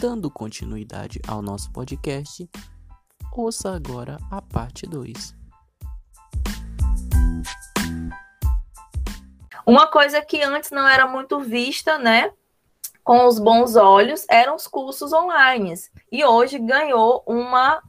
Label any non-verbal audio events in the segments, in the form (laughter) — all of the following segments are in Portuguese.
Dando continuidade ao nosso podcast, ouça agora a parte 2. Uma coisa que antes não era muito vista, né, com os bons olhos, eram os cursos online. E hoje ganhou uma,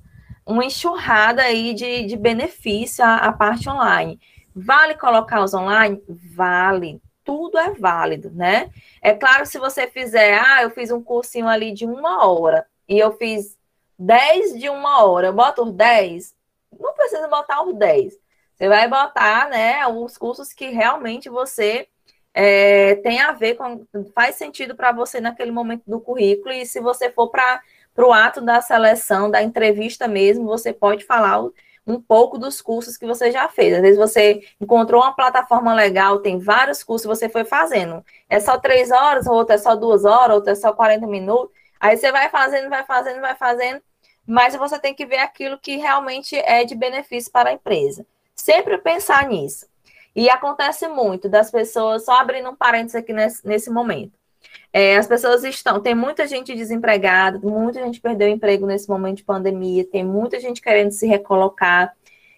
uma enxurrada aí de, de benefício a, a parte online. Vale colocar os online? Vale. Tudo é válido, né? É claro, se você fizer, ah, eu fiz um cursinho ali de uma hora e eu fiz 10 de uma hora, eu boto os 10, não precisa botar os 10. Você vai botar, né, os cursos que realmente você é, tem a ver com, faz sentido para você naquele momento do currículo, e se você for para o ato da seleção, da entrevista mesmo, você pode falar um pouco dos cursos que você já fez. Às vezes você encontrou uma plataforma legal, tem vários cursos, você foi fazendo. É só três horas, outro é só duas horas, outro é só 40 minutos. Aí você vai fazendo, vai fazendo, vai fazendo, mas você tem que ver aquilo que realmente é de benefício para a empresa. Sempre pensar nisso. E acontece muito das pessoas, só abrindo um parênteses aqui nesse, nesse momento. É, as pessoas estão, tem muita gente desempregada, muita gente perdeu emprego nesse momento de pandemia, tem muita gente querendo se recolocar.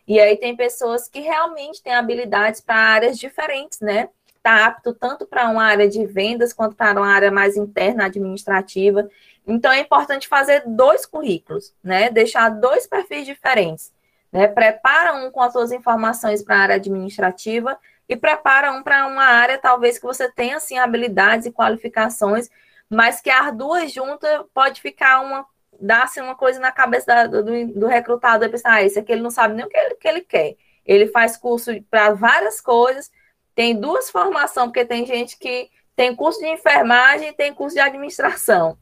E aí tem pessoas que realmente têm habilidades para áreas diferentes, né? Está apto tanto para uma área de vendas quanto para uma área mais interna, administrativa. Então é importante fazer dois currículos, né? Deixar dois perfis diferentes. Né? Prepara um com as suas informações para a área administrativa e prepara um para uma área, talvez, que você tenha, assim, habilidades e qualificações, mas que as duas juntas pode ficar uma, dar-se uma coisa na cabeça do, do recrutador, pensar, ah, esse aqui ele não sabe nem o que ele, que ele quer. Ele faz curso para várias coisas, tem duas formações, porque tem gente que tem curso de enfermagem e tem curso de administração.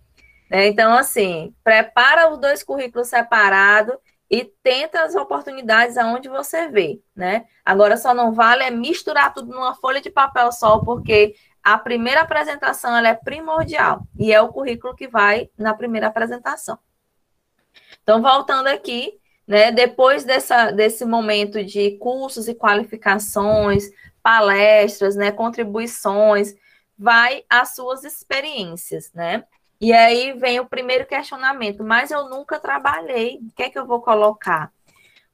Né? Então, assim, prepara os dois currículos separados e tenta as oportunidades aonde você vê, né? Agora só não vale é misturar tudo numa folha de papel só, porque a primeira apresentação ela é primordial e é o currículo que vai na primeira apresentação. Então, voltando aqui, né? Depois dessa, desse momento de cursos e qualificações, palestras, né? Contribuições, vai as suas experiências, né? E aí vem o primeiro questionamento, mas eu nunca trabalhei, o que é que eu vou colocar?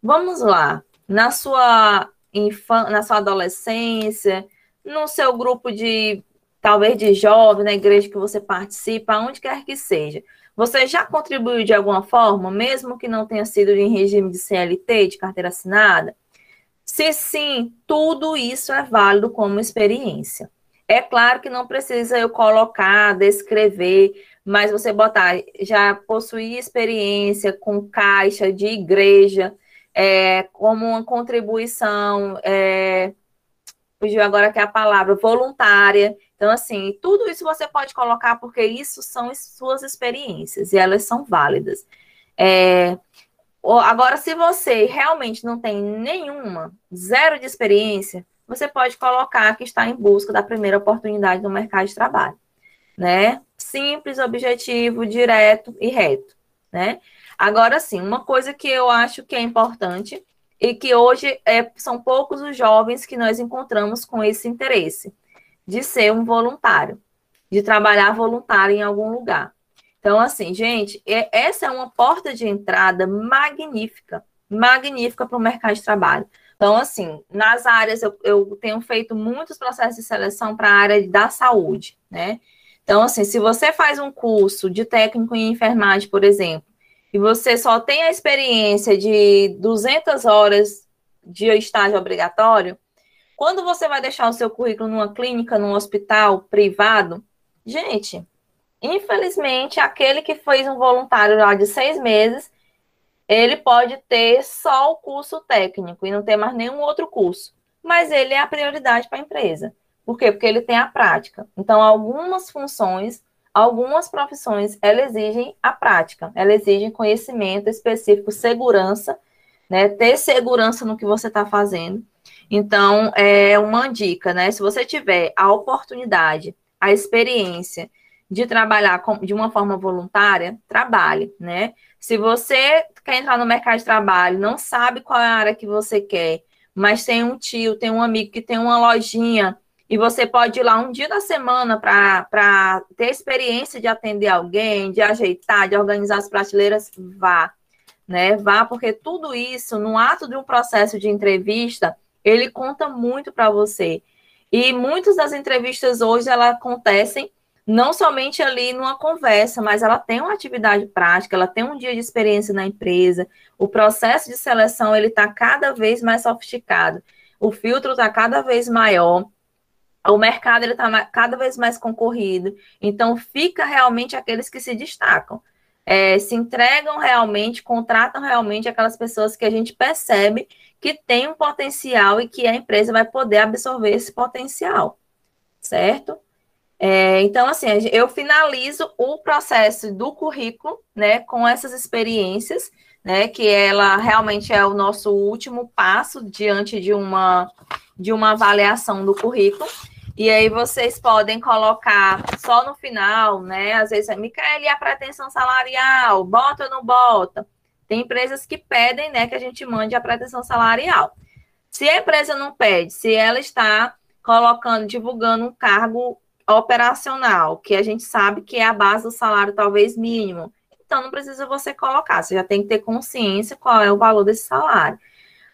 Vamos lá, na sua infância, na sua adolescência, no seu grupo de, talvez de jovens, na igreja que você participa, onde quer que seja, você já contribuiu de alguma forma, mesmo que não tenha sido em regime de CLT, de carteira assinada? Se sim, tudo isso é válido como experiência. É claro que não precisa eu colocar, descrever, mas você botar, já possuir experiência com caixa de igreja, é, como uma contribuição, é, fugiu agora que é a palavra, voluntária. Então, assim, tudo isso você pode colocar, porque isso são suas experiências e elas são válidas. É, agora, se você realmente não tem nenhuma, zero de experiência, você pode colocar que está em busca da primeira oportunidade no mercado de trabalho, né? Simples, objetivo, direto e reto, né? Agora sim, uma coisa que eu acho que é importante e que hoje é, são poucos os jovens que nós encontramos com esse interesse de ser um voluntário, de trabalhar voluntário em algum lugar. Então, assim, gente, essa é uma porta de entrada magnífica, magnífica para o mercado de trabalho. Então, assim, nas áreas, eu, eu tenho feito muitos processos de seleção para a área da saúde, né? Então, assim, se você faz um curso de técnico em enfermagem, por exemplo, e você só tem a experiência de 200 horas de estágio obrigatório, quando você vai deixar o seu currículo numa clínica, num hospital privado, gente, infelizmente, aquele que fez um voluntário lá de seis meses, ele pode ter só o curso técnico e não ter mais nenhum outro curso, mas ele é a prioridade para a empresa. Por quê? Porque ele tem a prática. Então, algumas funções, algumas profissões, elas exigem a prática, elas exigem conhecimento específico, segurança, né? Ter segurança no que você está fazendo. Então, é uma dica, né? Se você tiver a oportunidade, a experiência de trabalhar com, de uma forma voluntária, trabalhe, né? Se você quer entrar no mercado de trabalho, não sabe qual é a área que você quer, mas tem um tio, tem um amigo que tem uma lojinha e você pode ir lá um dia da semana para ter experiência de atender alguém, de ajeitar, de organizar as prateleiras, vá. Né? Vá, porque tudo isso, no ato de um processo de entrevista, ele conta muito para você. E muitas das entrevistas hoje, elas acontecem não somente ali numa conversa, mas ela tem uma atividade prática, ela tem um dia de experiência na empresa, o processo de seleção ele está cada vez mais sofisticado, o filtro está cada vez maior, o mercado está cada vez mais concorrido, então fica realmente aqueles que se destacam. É, se entregam realmente, contratam realmente aquelas pessoas que a gente percebe que tem um potencial e que a empresa vai poder absorver esse potencial, certo? É, então, assim, eu finalizo o processo do currículo, né, com essas experiências, né, que ela realmente é o nosso último passo diante de uma, de uma avaliação do currículo. E aí vocês podem colocar só no final, né, às vezes, Micaela, e a pretensão salarial, bota ou não bota? Tem empresas que pedem, né, que a gente mande a pretensão salarial. Se a empresa não pede, se ela está colocando, divulgando um cargo operacional, que a gente sabe que é a base do salário talvez mínimo. Então não precisa você colocar, você já tem que ter consciência qual é o valor desse salário.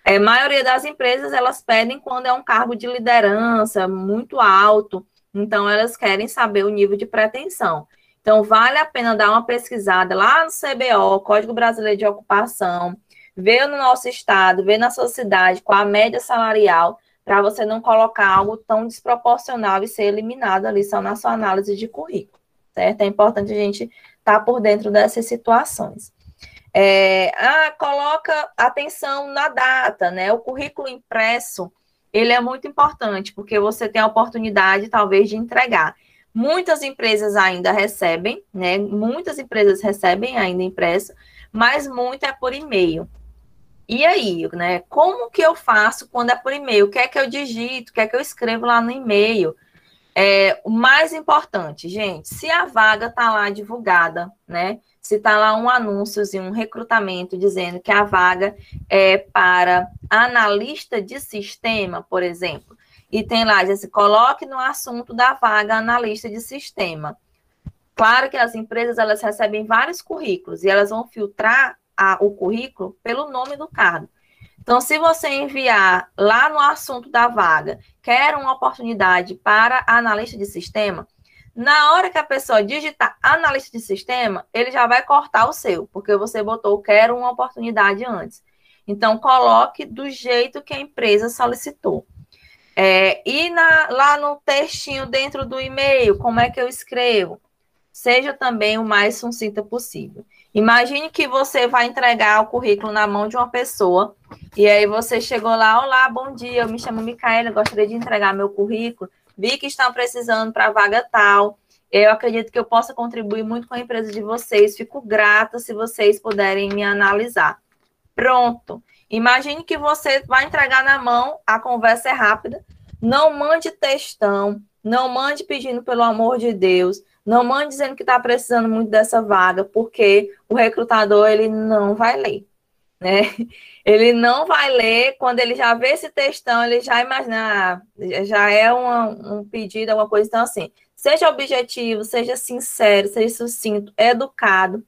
É, a maioria das empresas elas pedem quando é um cargo de liderança muito alto, então elas querem saber o nível de pretensão. Então vale a pena dar uma pesquisada lá no CBO, Código Brasileiro de Ocupação, ver no nosso estado, ver na sua cidade qual a média salarial para você não colocar algo tão desproporcional e ser eliminado ali só na sua análise de currículo, certo? É importante a gente estar tá por dentro dessas situações. É, ah, coloca atenção na data, né? O currículo impresso, ele é muito importante, porque você tem a oportunidade, talvez, de entregar. Muitas empresas ainda recebem, né? Muitas empresas recebem ainda impresso, mas muito é por e-mail. E aí, né? Como que eu faço quando é por e-mail? O que é que eu digito? O que é que eu escrevo lá no e-mail? É, o mais importante, gente, se a vaga está lá divulgada, né? Se está lá um anúncio e um recrutamento dizendo que a vaga é para analista de sistema, por exemplo, e tem lá, diz assim, coloque no assunto da vaga analista de sistema. Claro que as empresas elas recebem vários currículos e elas vão filtrar a, o currículo pelo nome do cargo. Então, se você enviar lá no assunto da vaga, quer uma oportunidade para analista de sistema, na hora que a pessoa digitar analista de sistema, ele já vai cortar o seu, porque você botou quero uma oportunidade antes. Então, coloque do jeito que a empresa solicitou. É, e na, lá no textinho dentro do e-mail, como é que eu escrevo? Seja também o mais sucinta possível. Imagine que você vai entregar o currículo na mão de uma pessoa, e aí você chegou lá, olá, bom dia, eu me chamo Micaela, gostaria de entregar meu currículo, vi que estão precisando para vaga tal, eu acredito que eu possa contribuir muito com a empresa de vocês, fico grata se vocês puderem me analisar. Pronto. Imagine que você vai entregar na mão, a conversa é rápida, não mande textão, não mande pedindo pelo amor de Deus, não mande dizendo que está precisando muito dessa vaga, porque o recrutador ele não vai ler, né? (laughs) Ele não vai ler, quando ele já vê esse textão, ele já imagina, ah, já é uma, um pedido, alguma coisa. Então, assim, seja objetivo, seja sincero, seja sucinto, educado.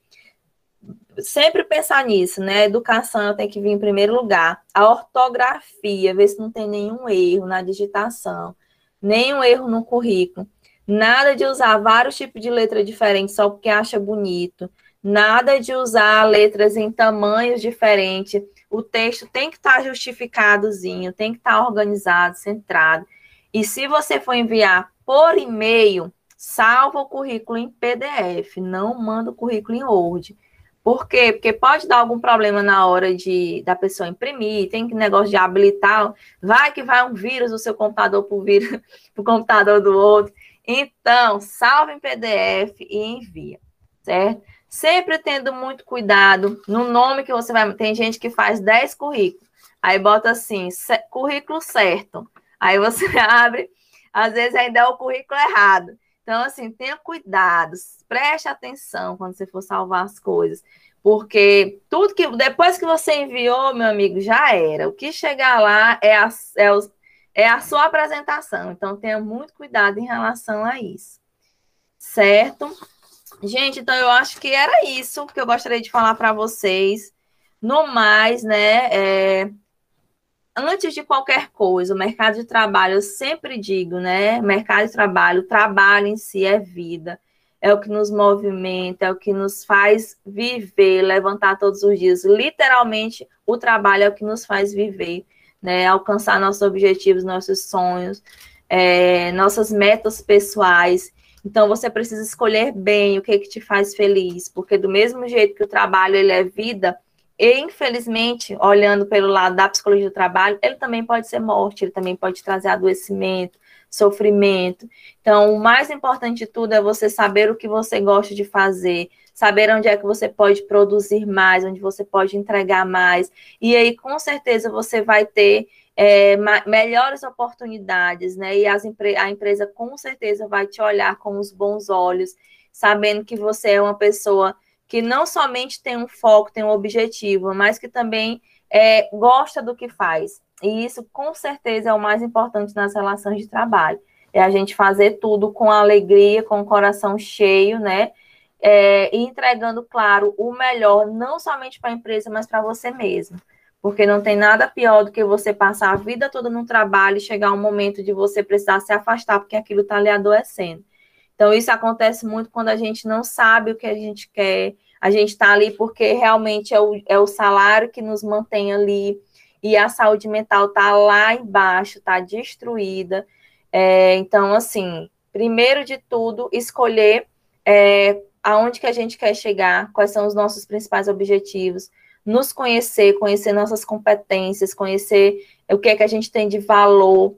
Sempre pensar nisso, né? A educação tem que vir em primeiro lugar. A ortografia, ver se não tem nenhum erro na digitação, nenhum erro no currículo. Nada de usar vários tipos de letra diferentes só porque acha bonito. Nada de usar letras em tamanhos diferentes. O texto tem que estar tá justificadozinho, tem que estar tá organizado, centrado. E se você for enviar por e-mail, salva o currículo em PDF, não manda o currículo em Word. Por quê? Porque pode dar algum problema na hora de da pessoa imprimir, tem que negócio de habilitar, vai que vai um vírus do seu computador para (laughs) o computador do outro. Então, salva em PDF e envia, certo? Sempre tendo muito cuidado no nome que você vai. Tem gente que faz 10 currículos, aí bota assim, currículo certo. Aí você (laughs) abre, às vezes ainda é o currículo errado. Então, assim, tenha cuidado, preste atenção quando você for salvar as coisas. Porque tudo que depois que você enviou, meu amigo, já era. O que chegar lá é, as, é os é a sua apresentação. Então, tenha muito cuidado em relação a isso. Certo? Gente, então eu acho que era isso que eu gostaria de falar para vocês. No mais, né? É, antes de qualquer coisa, o mercado de trabalho, eu sempre digo, né? Mercado de trabalho, o trabalho em si é vida, é o que nos movimenta, é o que nos faz viver, levantar todos os dias. Literalmente, o trabalho é o que nos faz viver, né? Alcançar nossos objetivos, nossos sonhos, é, nossas metas pessoais. Então, você precisa escolher bem o que, que te faz feliz, porque do mesmo jeito que o trabalho ele é vida, e, infelizmente, olhando pelo lado da psicologia do trabalho, ele também pode ser morte, ele também pode trazer adoecimento, sofrimento. Então, o mais importante de tudo é você saber o que você gosta de fazer, saber onde é que você pode produzir mais, onde você pode entregar mais. E aí, com certeza, você vai ter é, melhores oportunidades, né? E as, a empresa, com certeza, vai te olhar com os bons olhos, sabendo que você é uma pessoa que não somente tem um foco, tem um objetivo, mas que também é, gosta do que faz. E isso, com certeza, é o mais importante nas relações de trabalho. É a gente fazer tudo com alegria, com o coração cheio, né? É, e entregando, claro, o melhor, não somente para a empresa, mas para você mesmo. Porque não tem nada pior do que você passar a vida toda no trabalho e chegar um momento de você precisar se afastar porque aquilo está lhe adoecendo. Então, isso acontece muito quando a gente não sabe o que a gente quer, a gente está ali porque realmente é o, é o salário que nos mantém ali, e a saúde mental está lá embaixo, está destruída. É, então, assim, primeiro de tudo, escolher é, aonde que a gente quer chegar, quais são os nossos principais objetivos, nos conhecer, conhecer nossas competências, conhecer o que é que a gente tem de valor,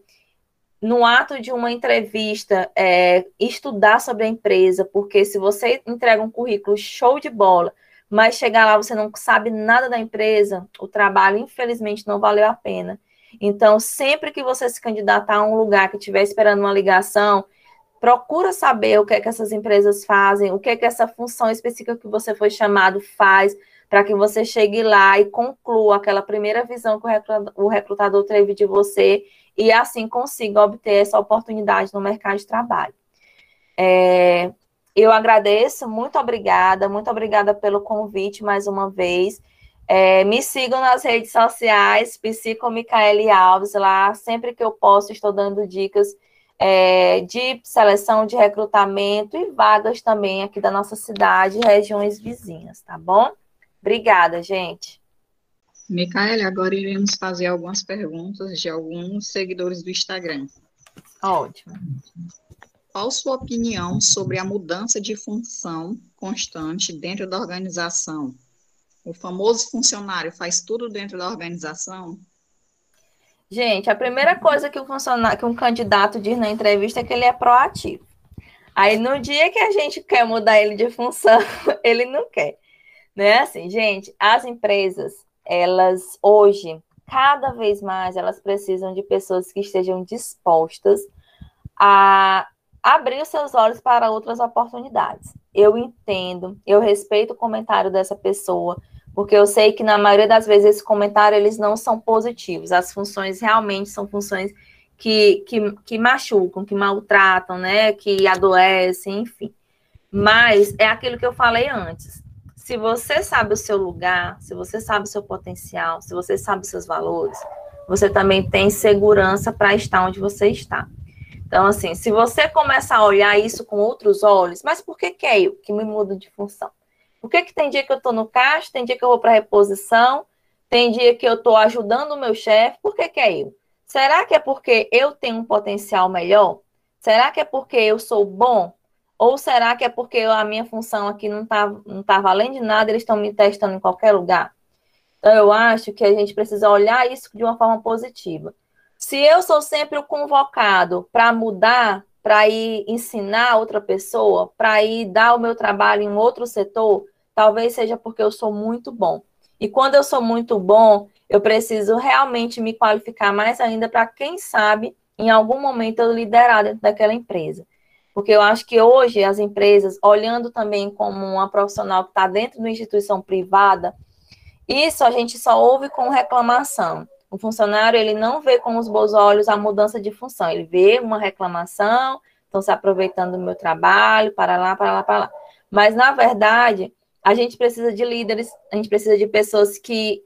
no ato de uma entrevista, é, estudar sobre a empresa, porque se você entrega um currículo show de bola, mas chegar lá você não sabe nada da empresa, o trabalho, infelizmente, não valeu a pena. Então, sempre que você se candidatar a um lugar que estiver esperando uma ligação, procura saber o que é que essas empresas fazem, o que é que essa função específica que você foi chamado faz, para que você chegue lá e conclua aquela primeira visão que o recrutador teve de você e assim consiga obter essa oportunidade no mercado de trabalho. É, eu agradeço, muito obrigada, muito obrigada pelo convite mais uma vez. É, me sigam nas redes sociais, Psico Micaele Alves, lá sempre que eu posso estou dando dicas é, de seleção de recrutamento e vagas também aqui da nossa cidade e regiões vizinhas, tá bom? Obrigada, gente. Micaele, agora iremos fazer algumas perguntas de alguns seguidores do Instagram. Ótimo. Qual sua opinião sobre a mudança de função constante dentro da organização? O famoso funcionário faz tudo dentro da organização? Gente, a primeira coisa que, o funcionário, que um candidato diz na entrevista é que ele é proativo. Aí, no dia que a gente quer mudar ele de função, (laughs) ele não quer. Né? Assim, gente, as empresas, elas hoje, cada vez mais, elas precisam de pessoas que estejam dispostas a abrir os seus olhos para outras oportunidades. Eu entendo, eu respeito o comentário dessa pessoa, porque eu sei que na maioria das vezes esse comentário eles não são positivos. As funções realmente são funções que, que, que machucam, que maltratam, né? Que adoecem, enfim. Mas é aquilo que eu falei antes se você sabe o seu lugar, se você sabe o seu potencial, se você sabe os seus valores, você também tem segurança para estar onde você está. Então, assim, se você começa a olhar isso com outros olhos, mas por que que é eu que me mudo de função? Por que, que tem dia que eu estou no caixa, tem dia que eu vou para reposição, tem dia que eu estou ajudando o meu chefe, por que, que é eu? Será que é porque eu tenho um potencial melhor? Será que é porque eu sou bom? Ou será que é porque a minha função aqui não está não tá valendo de nada, eles estão me testando em qualquer lugar? Então, eu acho que a gente precisa olhar isso de uma forma positiva. Se eu sou sempre o convocado para mudar, para ir ensinar outra pessoa, para ir dar o meu trabalho em outro setor, talvez seja porque eu sou muito bom. E quando eu sou muito bom, eu preciso realmente me qualificar mais ainda para, quem sabe, em algum momento eu liderar dentro daquela empresa. Porque eu acho que hoje as empresas, olhando também como uma profissional que está dentro de uma instituição privada, isso a gente só ouve com reclamação. O funcionário ele não vê com os bons olhos a mudança de função, ele vê uma reclamação, estão se aproveitando do meu trabalho, para lá, para lá, para lá. Mas na verdade, a gente precisa de líderes, a gente precisa de pessoas que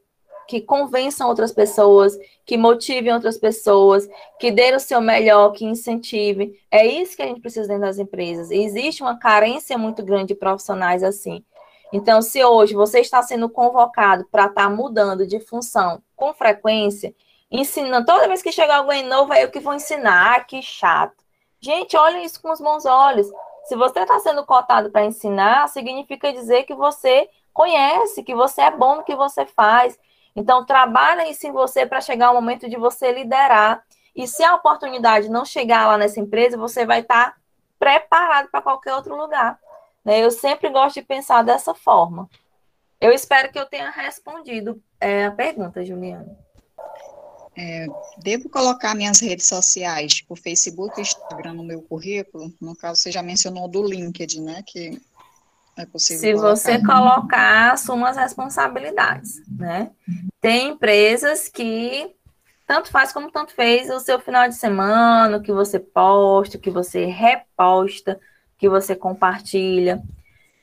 que convençam outras pessoas, que motivem outras pessoas, que dêem o seu melhor, que incentivem. É isso que a gente precisa dentro das empresas. E existe uma carência muito grande de profissionais assim. Então, se hoje você está sendo convocado para estar tá mudando de função com frequência, ensinando, toda vez que chegar alguém novo, é eu que vou ensinar, ah, que chato. Gente, olha isso com os bons olhos. Se você está sendo cotado para ensinar, significa dizer que você conhece, que você é bom no que você faz. Então, trabalha isso em você para chegar o momento de você liderar. E se a oportunidade não chegar lá nessa empresa, você vai estar tá preparado para qualquer outro lugar. Né? Eu sempre gosto de pensar dessa forma. Eu espero que eu tenha respondido é, a pergunta, Juliana. É, devo colocar minhas redes sociais, tipo Facebook e Instagram no meu currículo? No caso, você já mencionou do LinkedIn, né? Que é possível. Se colocar. você colocar, assuma as responsabilidades, né? Tem empresas que tanto faz como tanto fez o seu final de semana, o que você posta, o que você reposta que você compartilha.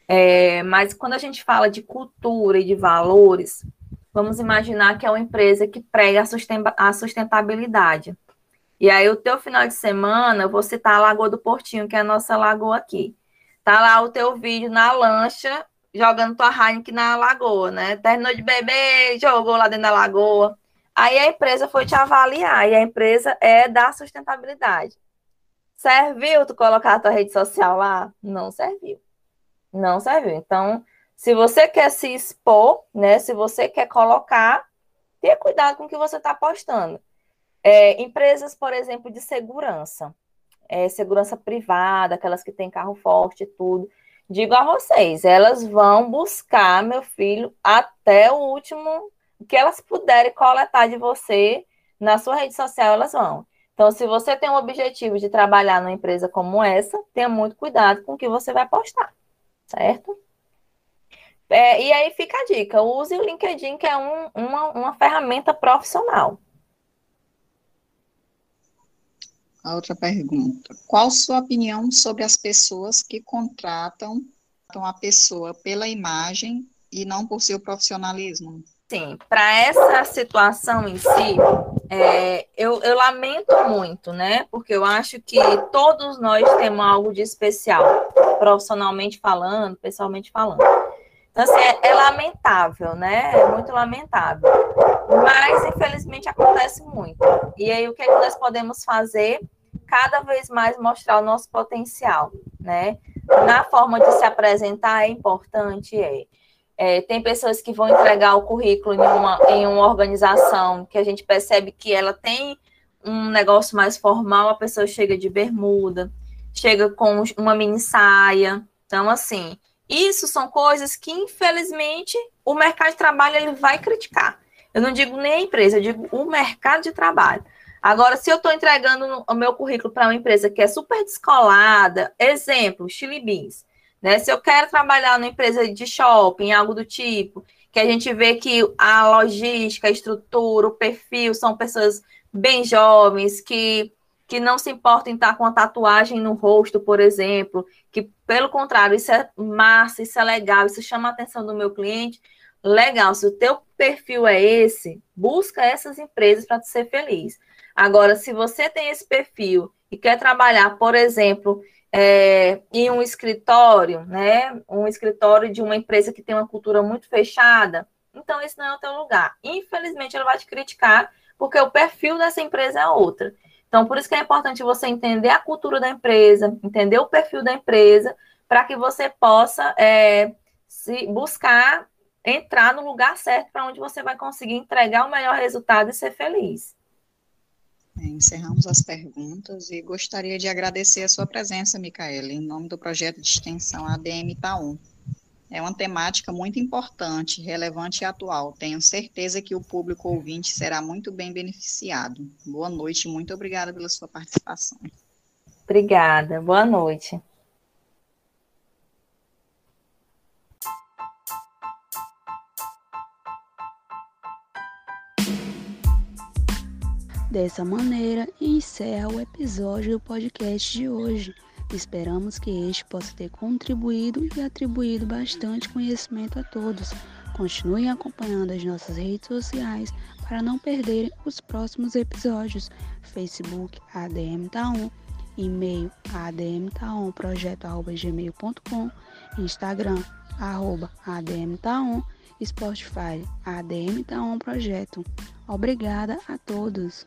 É, mas quando a gente fala de cultura e de valores, vamos imaginar que é uma empresa que prega a sustentabilidade. E aí, o teu final de semana, eu vou citar a Lagoa do Portinho, que é a nossa lagoa aqui. Tá lá o teu vídeo na lancha, jogando tua Heineken na lagoa, né? Terminou de beber, jogou lá dentro da lagoa. Aí a empresa foi te avaliar, e a empresa é da sustentabilidade. Serviu tu colocar a tua rede social lá? Não serviu. Não serviu. Então, se você quer se expor, né? Se você quer colocar, tenha cuidado com o que você está postando. É, empresas, por exemplo, de segurança, é, segurança privada, aquelas que têm carro forte e tudo. Digo a vocês, elas vão buscar, meu filho, até o último que elas puderem coletar de você na sua rede social, elas vão. Então, se você tem o objetivo de trabalhar numa empresa como essa, tenha muito cuidado com o que você vai postar, certo? É, e aí fica a dica: use o LinkedIn, que é um, uma, uma ferramenta profissional. A outra pergunta: qual sua opinião sobre as pessoas que contratam a pessoa pela imagem e não por seu profissionalismo? Sim, para essa situação em si, é, eu, eu, lamento muito, né? Porque eu acho que todos nós temos algo de especial, profissionalmente falando, pessoalmente falando. Então, assim, é, é lamentável, né? É muito lamentável. Mas, infelizmente, acontece muito. E aí, o que, é que nós podemos fazer? Cada vez mais mostrar o nosso potencial, né? Na forma de se apresentar é importante, é. É, tem pessoas que vão entregar o currículo em uma, em uma organização que a gente percebe que ela tem um negócio mais formal, a pessoa chega de bermuda, chega com uma mini saia. Então, assim, isso são coisas que, infelizmente, o mercado de trabalho ele vai criticar. Eu não digo nem a empresa, eu digo o mercado de trabalho. Agora, se eu estou entregando o meu currículo para uma empresa que é super descolada, exemplo, Chili Beans, né? Se eu quero trabalhar numa empresa de shopping, algo do tipo, que a gente vê que a logística, a estrutura, o perfil são pessoas bem jovens, que, que não se importam em estar com a tatuagem no rosto, por exemplo, que, pelo contrário, isso é massa, isso é legal, isso chama a atenção do meu cliente, legal. Se o teu perfil é esse, busca essas empresas para ser feliz. Agora, se você tem esse perfil e quer trabalhar, por exemplo, é, em um escritório, né? Um escritório de uma empresa que tem uma cultura muito fechada, então esse não é o teu lugar. Infelizmente, ele vai te criticar, porque o perfil dessa empresa é outra. Então, por isso que é importante você entender a cultura da empresa, entender o perfil da empresa, para que você possa é, se buscar entrar no lugar certo para onde você vai conseguir entregar o melhor resultado e ser feliz. Encerramos as perguntas e gostaria de agradecer a sua presença, Micaela, em nome do projeto de extensão ADM Itaú. É uma temática muito importante, relevante e atual. Tenho certeza que o público ouvinte será muito bem beneficiado. Boa noite, muito obrigada pela sua participação. Obrigada, boa noite. Dessa maneira, encerra o episódio do podcast de hoje. Esperamos que este possa ter contribuído e atribuído bastante conhecimento a todos. Continuem acompanhando as nossas redes sociais para não perderem os próximos episódios. Facebook ADM Taon, e-mail admtaonprojeto.gmail.com, Instagram arroba ADM Taon, Spotify ADM Taon Projeto. Obrigada a todos.